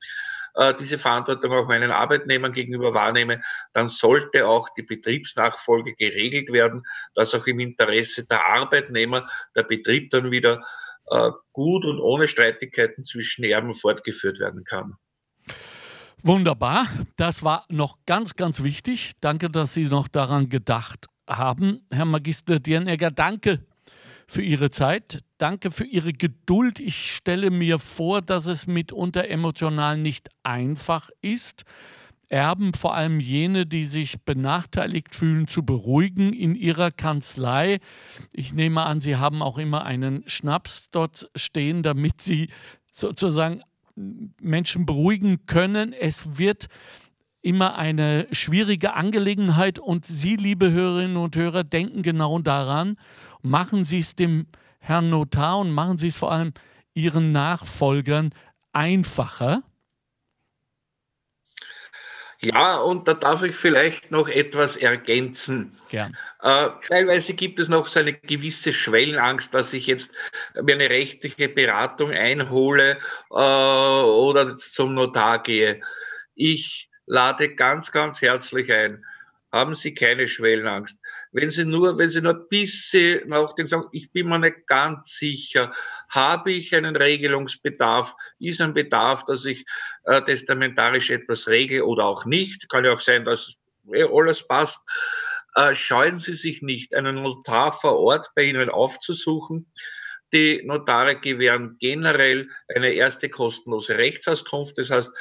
äh, diese Verantwortung auch meinen Arbeitnehmern gegenüber wahrnehme, dann sollte auch die Betriebsnachfolge geregelt werden, dass auch im Interesse der Arbeitnehmer der Betrieb dann wieder äh, gut und ohne Streitigkeiten zwischen Erben fortgeführt werden kann. Wunderbar, das war noch ganz, ganz wichtig. Danke, dass Sie noch daran gedacht haben. Herr Magister Dirnegger, danke für Ihre Zeit. Danke für Ihre Geduld. Ich stelle mir vor, dass es mitunter emotional nicht einfach ist. Erben, vor allem jene, die sich benachteiligt fühlen, zu beruhigen in ihrer Kanzlei. Ich nehme an, Sie haben auch immer einen Schnaps dort stehen, damit Sie sozusagen Menschen beruhigen können. Es wird immer eine schwierige Angelegenheit und Sie, liebe Hörerinnen und Hörer, denken genau daran Machen Sie es dem Herrn Notar und machen Sie es vor allem Ihren Nachfolgern einfacher? Ja, und da darf ich vielleicht noch etwas ergänzen. Gern. Äh, teilweise gibt es noch so eine gewisse Schwellenangst, dass ich jetzt mir eine rechtliche Beratung einhole äh, oder zum Notar gehe. Ich lade ganz, ganz herzlich ein. Haben Sie keine Schwellenangst wenn Sie nur, wenn Sie nur ein bisschen nachdenken, sagen, ich bin mir nicht ganz sicher, habe ich einen Regelungsbedarf, ist ein Bedarf, dass ich äh, testamentarisch etwas regle oder auch nicht, kann ja auch sein, dass eh alles passt, äh, scheuen Sie sich nicht, einen Notar vor Ort bei Ihnen aufzusuchen, die Notare gewähren generell eine erste kostenlose Rechtsauskunft. Das heißt,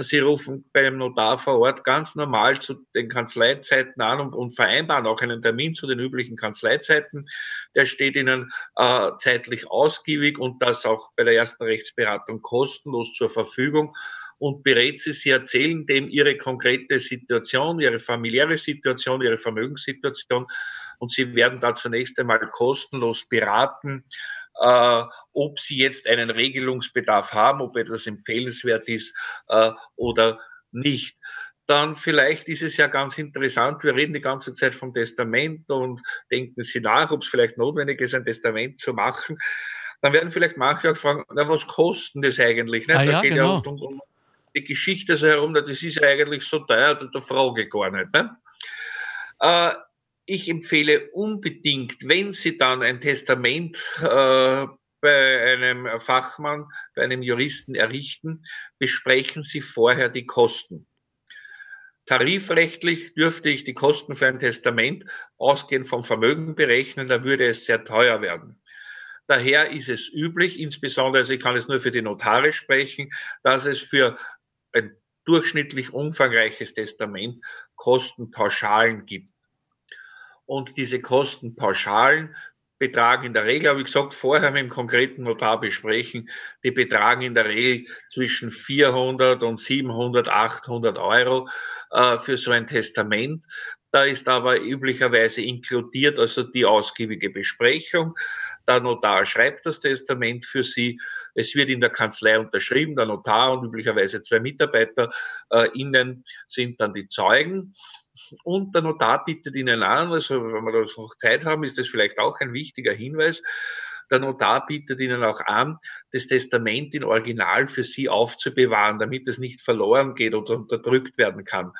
Sie rufen beim Notar vor Ort ganz normal zu den Kanzleizeiten an und, und vereinbaren auch einen Termin zu den üblichen Kanzleizeiten. Der steht Ihnen äh, zeitlich ausgiebig und das auch bei der ersten Rechtsberatung kostenlos zur Verfügung und berät sie. Sie erzählen dem ihre konkrete Situation, ihre familiäre Situation, ihre Vermögenssituation und sie werden da zunächst einmal kostenlos beraten äh, ob sie jetzt einen Regelungsbedarf haben, ob etwas empfehlenswert ist äh, oder nicht. Dann vielleicht ist es ja ganz interessant, wir reden die ganze Zeit vom Testament und denken Sie nach, ob es vielleicht notwendig ist, ein Testament zu machen. dann werden vielleicht manche auch fragen, na, was kosten das eigentlich? Ne? Ah, da ja, geht genau. ja oft um, um die Geschichte so herum, das ist ja eigentlich so teuer, da, da frage ich gar nicht. Ne? Äh, ich empfehle unbedingt, wenn Sie dann ein Testament äh, bei einem Fachmann, bei einem Juristen errichten, besprechen Sie vorher die Kosten. Tarifrechtlich dürfte ich die Kosten für ein Testament ausgehend vom Vermögen berechnen, da würde es sehr teuer werden. Daher ist es üblich, insbesondere, also ich kann es nur für die Notare sprechen, dass es für ein durchschnittlich umfangreiches Testament Kostenpauschalen gibt. Und diese Kostenpauschalen betragen in der Regel, habe ich gesagt, vorher mit dem konkreten Notar besprechen, die betragen in der Regel zwischen 400 und 700, 800 Euro äh, für so ein Testament. Da ist aber üblicherweise inkludiert also die ausgiebige Besprechung. Der Notar schreibt das Testament für Sie. Es wird in der Kanzlei unterschrieben, der Notar und üblicherweise zwei Mitarbeiter. Äh, innen sind dann die Zeugen. Und der Notar bietet Ihnen an, also wenn wir da noch Zeit haben, ist das vielleicht auch ein wichtiger Hinweis. Der Notar bietet Ihnen auch an, das Testament in Original für Sie aufzubewahren, damit es nicht verloren geht oder unterdrückt werden kann.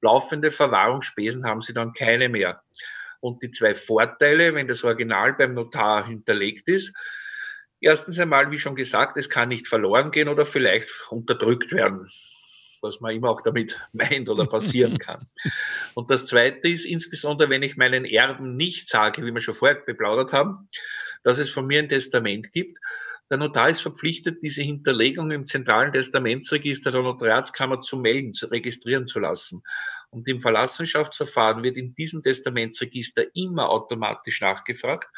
Laufende Verwahrungsspesen haben Sie dann keine mehr. Und die zwei Vorteile, wenn das Original beim Notar hinterlegt ist, erstens einmal, wie schon gesagt, es kann nicht verloren gehen oder vielleicht unterdrückt werden was man immer auch damit meint oder passieren kann. Und das Zweite ist insbesondere, wenn ich meinen Erben nicht sage, wie wir schon vorher beplaudert haben, dass es von mir ein Testament gibt, der Notar ist verpflichtet, diese Hinterlegung im zentralen Testamentsregister der Notariatskammer zu melden, zu registrieren zu lassen. Und im Verlassenschaftsverfahren wird in diesem Testamentsregister immer automatisch nachgefragt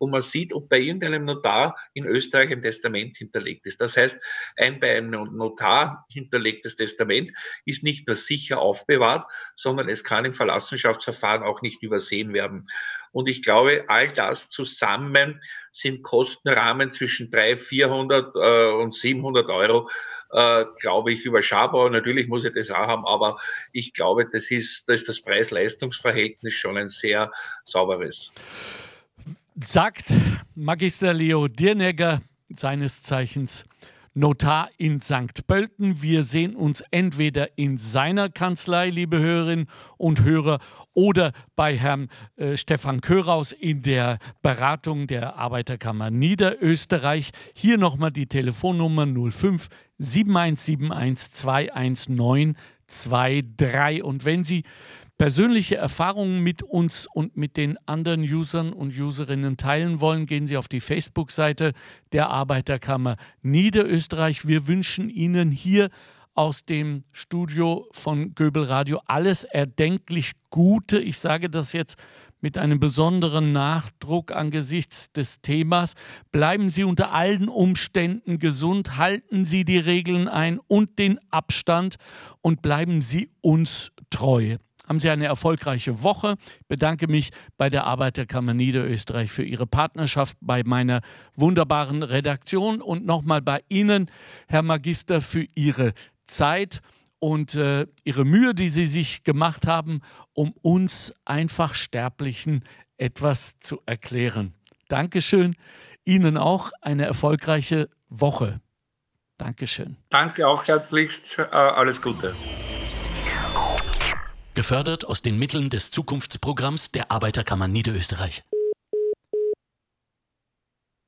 und man sieht, ob bei irgendeinem Notar in Österreich ein Testament hinterlegt ist. Das heißt, ein bei einem Notar hinterlegtes Testament ist nicht nur sicher aufbewahrt, sondern es kann im Verlassenschaftsverfahren auch nicht übersehen werden. Und ich glaube, all das zusammen sind Kostenrahmen zwischen 300, 400 äh, und 700 Euro, äh, glaube ich, überschaubar. Natürlich muss ich das auch haben, aber ich glaube, das ist, das, ist das Preis-Leistungs-Verhältnis schon ein sehr sauberes sagt Magister Leo Dirnegger, seines Zeichens Notar in St. Pölten. Wir sehen uns entweder in seiner Kanzlei, liebe Hörerinnen und Hörer, oder bei Herrn äh, Stefan Köraus in der Beratung der Arbeiterkammer Niederösterreich. Hier nochmal die Telefonnummer 05 7171 219 23. Und wenn Sie persönliche Erfahrungen mit uns und mit den anderen Usern und Userinnen teilen wollen, gehen Sie auf die Facebook-Seite der Arbeiterkammer Niederösterreich. Wir wünschen Ihnen hier aus dem Studio von Göbel Radio alles erdenklich Gute. Ich sage das jetzt mit einem besonderen Nachdruck angesichts des Themas. Bleiben Sie unter allen Umständen gesund, halten Sie die Regeln ein und den Abstand und bleiben Sie uns treu. Haben Sie eine erfolgreiche Woche. Ich bedanke mich bei der Arbeiterkammer Niederösterreich für Ihre Partnerschaft, bei meiner wunderbaren Redaktion und nochmal bei Ihnen, Herr Magister, für Ihre Zeit und äh, Ihre Mühe, die Sie sich gemacht haben, um uns einfach Sterblichen etwas zu erklären. Dankeschön. Ihnen auch eine erfolgreiche Woche. Dankeschön. Danke auch herzlichst. Äh, alles Gute. Gefördert aus den Mitteln des Zukunftsprogramms der Arbeiterkammer Niederösterreich.